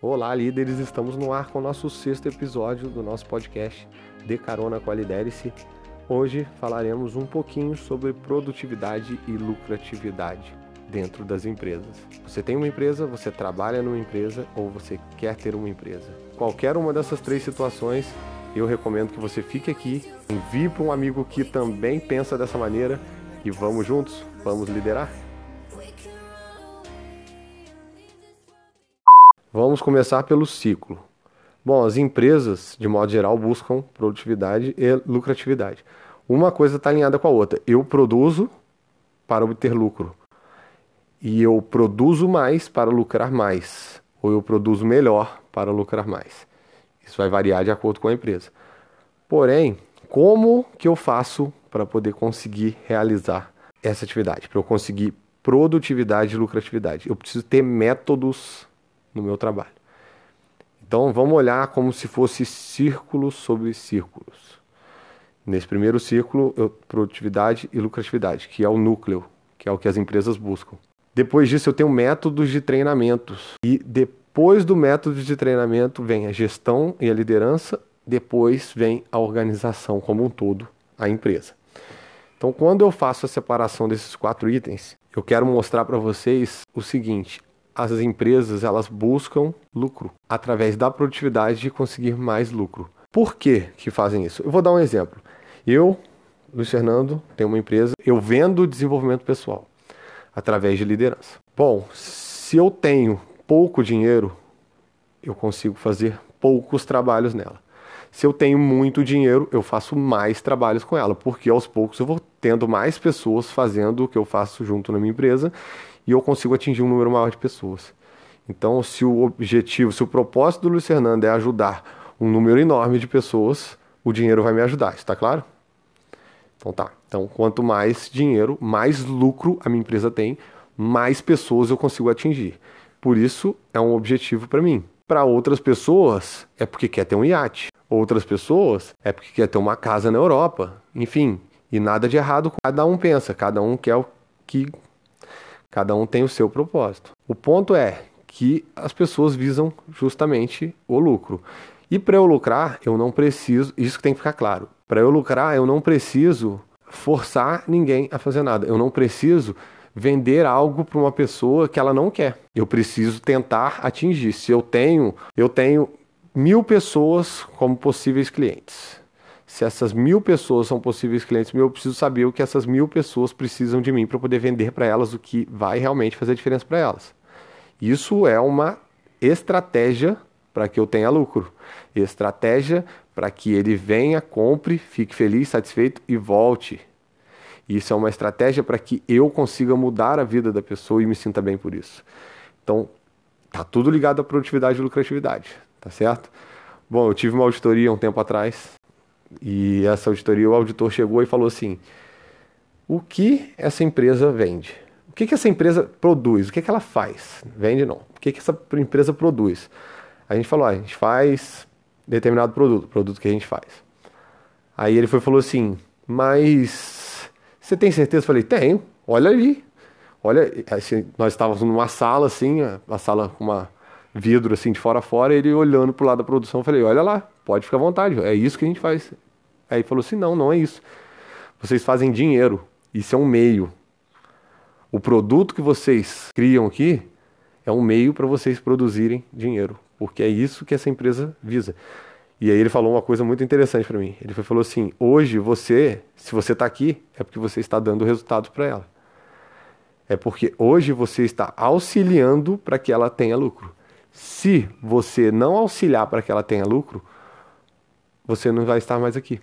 Olá, líderes! Estamos no ar com o nosso sexto episódio do nosso podcast De Carona com a Lidere-se. Hoje falaremos um pouquinho sobre produtividade e lucratividade dentro das empresas. Você tem uma empresa, você trabalha numa empresa ou você quer ter uma empresa. Qualquer uma dessas três situações, eu recomendo que você fique aqui, envie para um amigo que também pensa dessa maneira e vamos juntos, vamos liderar. Vamos começar pelo ciclo. Bom, as empresas, de modo geral, buscam produtividade e lucratividade. Uma coisa está alinhada com a outra. Eu produzo para obter lucro. E eu produzo mais para lucrar mais. Ou eu produzo melhor para lucrar mais. Isso vai variar de acordo com a empresa. Porém, como que eu faço para poder conseguir realizar essa atividade? Para eu conseguir produtividade e lucratividade? Eu preciso ter métodos no meu trabalho. Então vamos olhar como se fosse círculos sobre círculos. Nesse primeiro círculo, eu, produtividade e lucratividade, que é o núcleo, que é o que as empresas buscam. Depois disso, eu tenho métodos de treinamentos. E depois do método de treinamento vem a gestão e a liderança, depois vem a organização como um todo, a empresa. Então, quando eu faço a separação desses quatro itens, eu quero mostrar para vocês o seguinte: as empresas elas buscam lucro através da produtividade de conseguir mais lucro. Por que que fazem isso? Eu vou dar um exemplo. Eu, Luiz Fernando, tenho uma empresa, eu vendo desenvolvimento pessoal através de liderança. Bom, se eu tenho pouco dinheiro, eu consigo fazer poucos trabalhos nela. Se eu tenho muito dinheiro, eu faço mais trabalhos com ela, porque aos poucos eu vou tendo mais pessoas fazendo o que eu faço junto na minha empresa e eu consigo atingir um número maior de pessoas. Então, se o objetivo, se o propósito do Luiz Fernando é ajudar um número enorme de pessoas, o dinheiro vai me ajudar, está claro? Então tá. Então, quanto mais dinheiro, mais lucro a minha empresa tem, mais pessoas eu consigo atingir. Por isso, é um objetivo para mim. Para outras pessoas, é porque quer ter um iate. Outras pessoas, é porque quer ter uma casa na Europa. Enfim, e nada de errado. Cada um pensa, cada um quer o que Cada um tem o seu propósito. O ponto é que as pessoas visam justamente o lucro. E para eu lucrar, eu não preciso, isso que tem que ficar claro. Para eu lucrar, eu não preciso forçar ninguém a fazer nada. Eu não preciso vender algo para uma pessoa que ela não quer. Eu preciso tentar atingir. Se eu tenho, eu tenho mil pessoas como possíveis clientes se essas mil pessoas são possíveis clientes meus, eu preciso saber o que essas mil pessoas precisam de mim para poder vender para elas o que vai realmente fazer diferença para elas. Isso é uma estratégia para que eu tenha lucro. Estratégia para que ele venha, compre, fique feliz, satisfeito e volte. Isso é uma estratégia para que eu consiga mudar a vida da pessoa e me sinta bem por isso. Então, tá tudo ligado à produtividade e lucratividade, tá certo? Bom, eu tive uma auditoria um tempo atrás e essa auditoria, o auditor chegou e falou assim: o que essa empresa vende? O que, que essa empresa produz? O que, que ela faz? Vende não. O que, que essa empresa produz? A gente falou: ah, a gente faz determinado produto, produto que a gente faz. Aí ele foi falou assim: mas você tem certeza? Eu falei: tenho. Olha ali. Olha, assim, nós estávamos numa sala assim, uma sala com uma vidro assim de fora a fora, ele olhando pro lado da produção, eu falei: olha lá, pode ficar à vontade, é isso que a gente faz. Aí falou assim: não, não é isso. Vocês fazem dinheiro, isso é um meio. O produto que vocês criam aqui é um meio para vocês produzirem dinheiro, porque é isso que essa empresa visa. E aí ele falou uma coisa muito interessante para mim. Ele falou assim: hoje você, se você está aqui, é porque você está dando resultados para ela. É porque hoje você está auxiliando para que ela tenha lucro. Se você não auxiliar para que ela tenha lucro, você não vai estar mais aqui.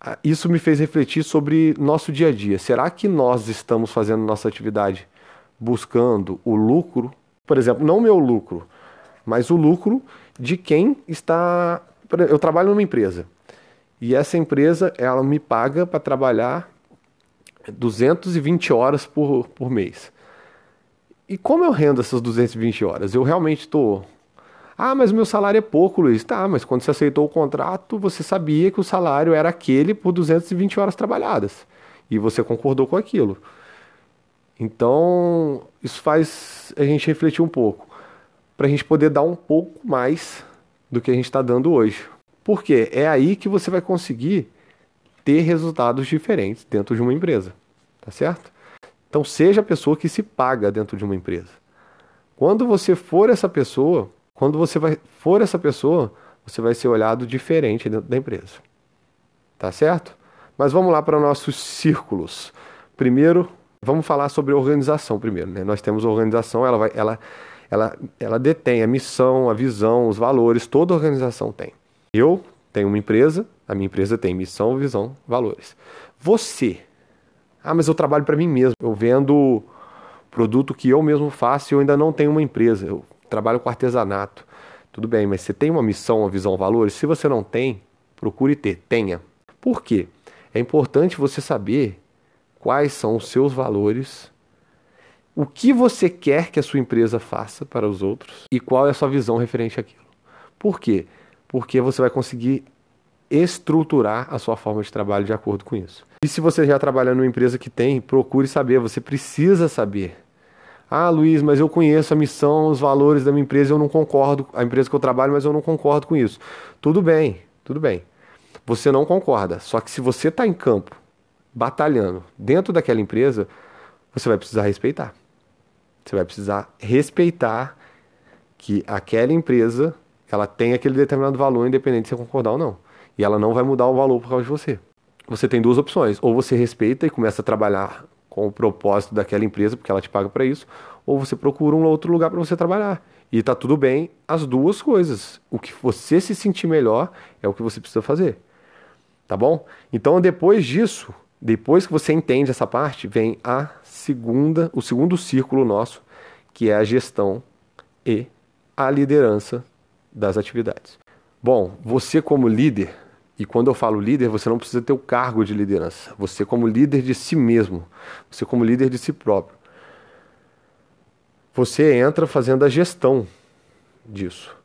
Ah, isso me fez refletir sobre nosso dia a dia. Será que nós estamos fazendo nossa atividade buscando o lucro? Por exemplo, não o meu lucro, mas o lucro de quem está. Eu trabalho numa empresa e essa empresa ela me paga para trabalhar 220 horas por, por mês. E como eu rendo essas 220 horas? Eu realmente estou ah, mas meu salário é pouco, Luiz. Tá, mas quando você aceitou o contrato, você sabia que o salário era aquele por 220 horas trabalhadas. E você concordou com aquilo. Então, isso faz a gente refletir um pouco. para a gente poder dar um pouco mais do que a gente está dando hoje. Porque é aí que você vai conseguir ter resultados diferentes dentro de uma empresa, tá certo? Então seja a pessoa que se paga dentro de uma empresa. Quando você for essa pessoa, quando você vai, for essa pessoa, você vai ser olhado diferente dentro da empresa. Tá certo? Mas vamos lá para nossos círculos. Primeiro, vamos falar sobre organização primeiro. Né? Nós temos organização, ela, vai, ela, ela, ela detém a missão, a visão, os valores, toda organização tem. Eu tenho uma empresa, a minha empresa tem missão, visão, valores. Você, ah, mas eu trabalho para mim mesmo, eu vendo produto que eu mesmo faço e eu ainda não tenho uma empresa, eu trabalho com artesanato. Tudo bem, mas você tem uma missão, uma visão, valores? Se você não tem, procure ter, tenha. Por quê? É importante você saber quais são os seus valores, o que você quer que a sua empresa faça para os outros e qual é a sua visão referente àquilo. Por quê? Porque você vai conseguir estruturar a sua forma de trabalho de acordo com isso. E se você já trabalha numa empresa que tem, procure saber, você precisa saber ah, Luiz, mas eu conheço a missão, os valores da minha empresa, eu não concordo, a empresa que eu trabalho, mas eu não concordo com isso. Tudo bem, tudo bem. Você não concorda. Só que se você está em campo, batalhando dentro daquela empresa, você vai precisar respeitar. Você vai precisar respeitar que aquela empresa ela tem aquele determinado valor, independente de você concordar ou não. E ela não vai mudar o valor por causa de você. Você tem duas opções. Ou você respeita e começa a trabalhar com o propósito daquela empresa, porque ela te paga para isso, ou você procura um outro lugar para você trabalhar. E tá tudo bem as duas coisas. O que você se sentir melhor é o que você precisa fazer. Tá bom? Então depois disso, depois que você entende essa parte, vem a segunda, o segundo círculo nosso, que é a gestão e a liderança das atividades. Bom, você como líder, e quando eu falo líder, você não precisa ter o cargo de liderança. Você, como líder de si mesmo, você, como líder de si próprio, você entra fazendo a gestão disso.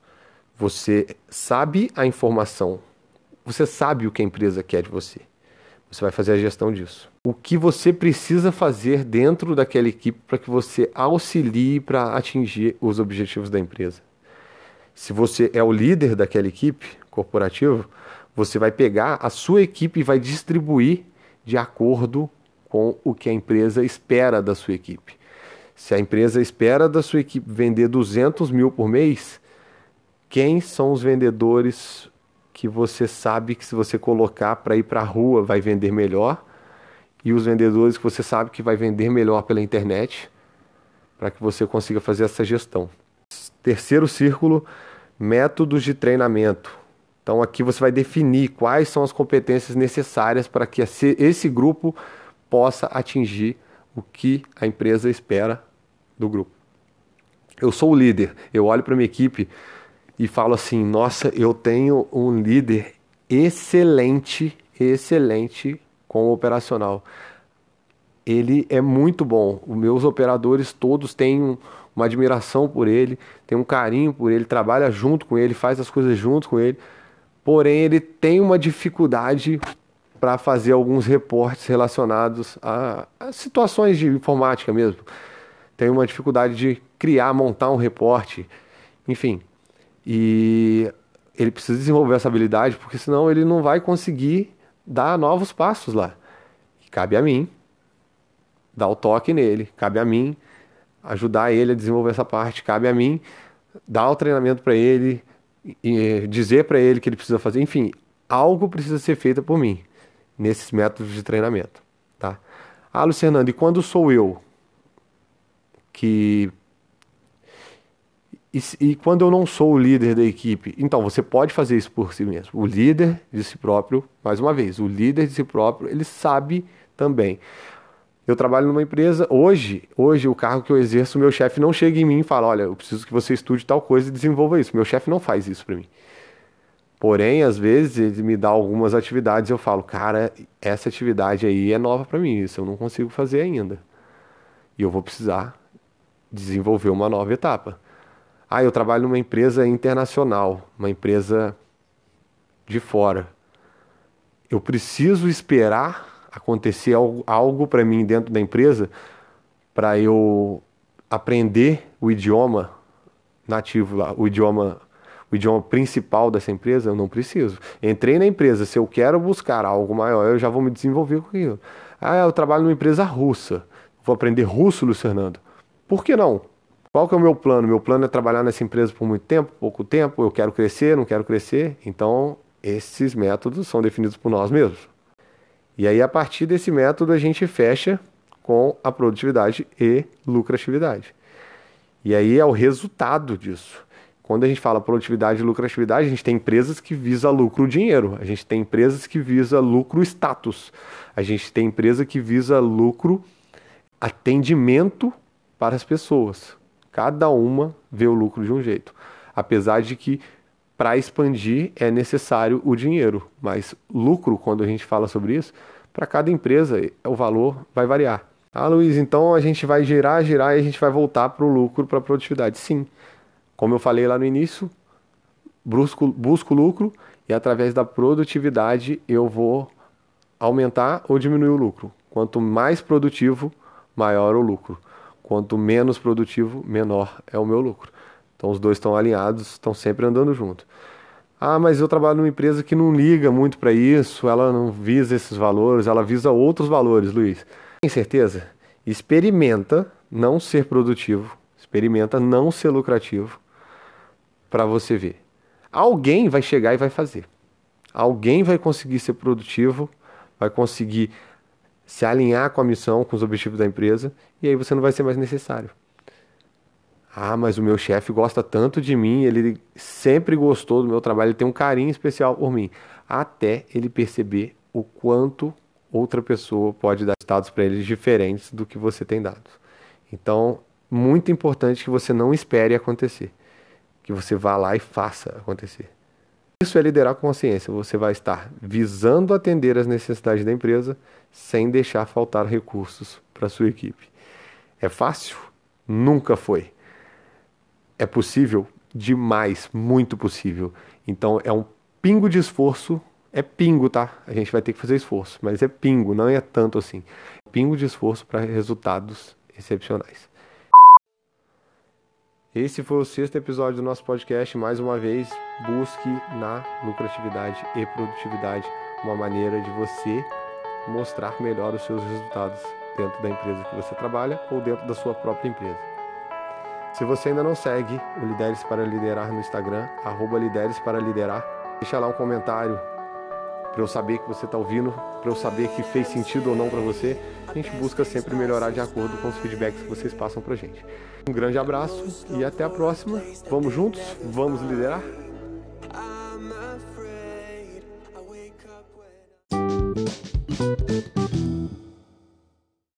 Você sabe a informação, você sabe o que a empresa quer de você. Você vai fazer a gestão disso. O que você precisa fazer dentro daquela equipe para que você auxilie para atingir os objetivos da empresa. Se você é o líder daquela equipe corporativa, você vai pegar a sua equipe e vai distribuir de acordo com o que a empresa espera da sua equipe. Se a empresa espera da sua equipe vender 200 mil por mês, quem são os vendedores que você sabe que se você colocar para ir para a rua vai vender melhor? E os vendedores que você sabe que vai vender melhor pela internet, para que você consiga fazer essa gestão. Terceiro círculo, métodos de treinamento. Então aqui você vai definir quais são as competências necessárias para que esse grupo possa atingir o que a empresa espera do grupo. Eu sou o líder, eu olho para minha equipe e falo assim: nossa, eu tenho um líder excelente, excelente com o operacional. Ele é muito bom. Os meus operadores todos têm uma admiração por ele, têm um carinho por ele, trabalha junto com ele, faz as coisas junto com ele porém ele tem uma dificuldade para fazer alguns reportes relacionados a, a, situações de informática mesmo. Tem uma dificuldade de criar, montar um reporte, enfim. E ele precisa desenvolver essa habilidade, porque senão ele não vai conseguir dar novos passos lá. E cabe a mim dar o toque nele, cabe a mim ajudar ele a desenvolver essa parte, cabe a mim dar o treinamento para ele, e dizer para ele que ele precisa fazer, enfim, algo precisa ser feito por mim nesses métodos de treinamento, tá? Ah, Luciano, e quando sou eu que e, e, quando eu não sou o líder da equipe, então você pode fazer isso por si mesmo. O líder de si próprio, mais uma vez, o líder de si próprio, ele sabe também. Eu trabalho numa empresa, hoje, hoje o cargo que eu exerço, meu chefe não chega em mim e fala, olha, eu preciso que você estude tal coisa e desenvolva isso. Meu chefe não faz isso para mim. Porém, às vezes ele me dá algumas atividades e eu falo, cara, essa atividade aí é nova para mim, isso eu não consigo fazer ainda. E eu vou precisar desenvolver uma nova etapa. Ah, eu trabalho numa empresa internacional, uma empresa de fora. Eu preciso esperar acontecer algo, algo para mim dentro da empresa para eu aprender o idioma nativo lá, o idioma o idioma principal dessa empresa, eu não preciso. Entrei na empresa, se eu quero buscar algo maior, eu já vou me desenvolver com aquilo. Ah, eu trabalho numa empresa russa. Vou aprender russo, Luiz Fernando. Por que não? Qual que é o meu plano? Meu plano é trabalhar nessa empresa por muito tempo, pouco tempo, eu quero crescer, não quero crescer. Então, esses métodos são definidos por nós mesmos. E aí, a partir desse método, a gente fecha com a produtividade e lucratividade. E aí é o resultado disso. Quando a gente fala produtividade e lucratividade, a gente tem empresas que visa lucro dinheiro, a gente tem empresas que visa lucro status, a gente tem empresa que visa lucro atendimento para as pessoas. Cada uma vê o lucro de um jeito. Apesar de que para expandir é necessário o dinheiro, mas lucro, quando a gente fala sobre isso, para cada empresa o valor vai variar. Ah, Luiz, então a gente vai girar, girar e a gente vai voltar para o lucro, para a produtividade. Sim, como eu falei lá no início, busco, busco lucro e através da produtividade eu vou aumentar ou diminuir o lucro. Quanto mais produtivo, maior o lucro. Quanto menos produtivo, menor é o meu lucro. Então os dois estão alinhados, estão sempre andando junto. Ah, mas eu trabalho numa empresa que não liga muito para isso, ela não visa esses valores, ela visa outros valores, Luiz. Tem certeza? Experimenta não ser produtivo, experimenta não ser lucrativo para você ver. Alguém vai chegar e vai fazer. Alguém vai conseguir ser produtivo, vai conseguir se alinhar com a missão, com os objetivos da empresa, e aí você não vai ser mais necessário. Ah, mas o meu chefe gosta tanto de mim, ele sempre gostou do meu trabalho, ele tem um carinho especial por mim. Até ele perceber o quanto outra pessoa pode dar estados para ele diferentes do que você tem dado. Então, muito importante que você não espere acontecer que você vá lá e faça acontecer. Isso é liderar com consciência. Você vai estar visando atender as necessidades da empresa sem deixar faltar recursos para sua equipe. É fácil? Nunca foi. É possível? Demais, muito possível. Então é um pingo de esforço. É pingo, tá? A gente vai ter que fazer esforço, mas é pingo, não é tanto assim. Pingo de esforço para resultados excepcionais. Esse foi o sexto episódio do nosso podcast. Mais uma vez, busque na lucratividade e produtividade uma maneira de você mostrar melhor os seus resultados dentro da empresa que você trabalha ou dentro da sua própria empresa. Se você ainda não segue o Lideres para Liderar no Instagram, arroba Lideres para Liderar, deixa lá um comentário para eu saber que você está ouvindo, para eu saber que fez sentido ou não para você. A gente busca sempre melhorar de acordo com os feedbacks que vocês passam para gente. Um grande abraço e até a próxima. Vamos juntos? Vamos liderar?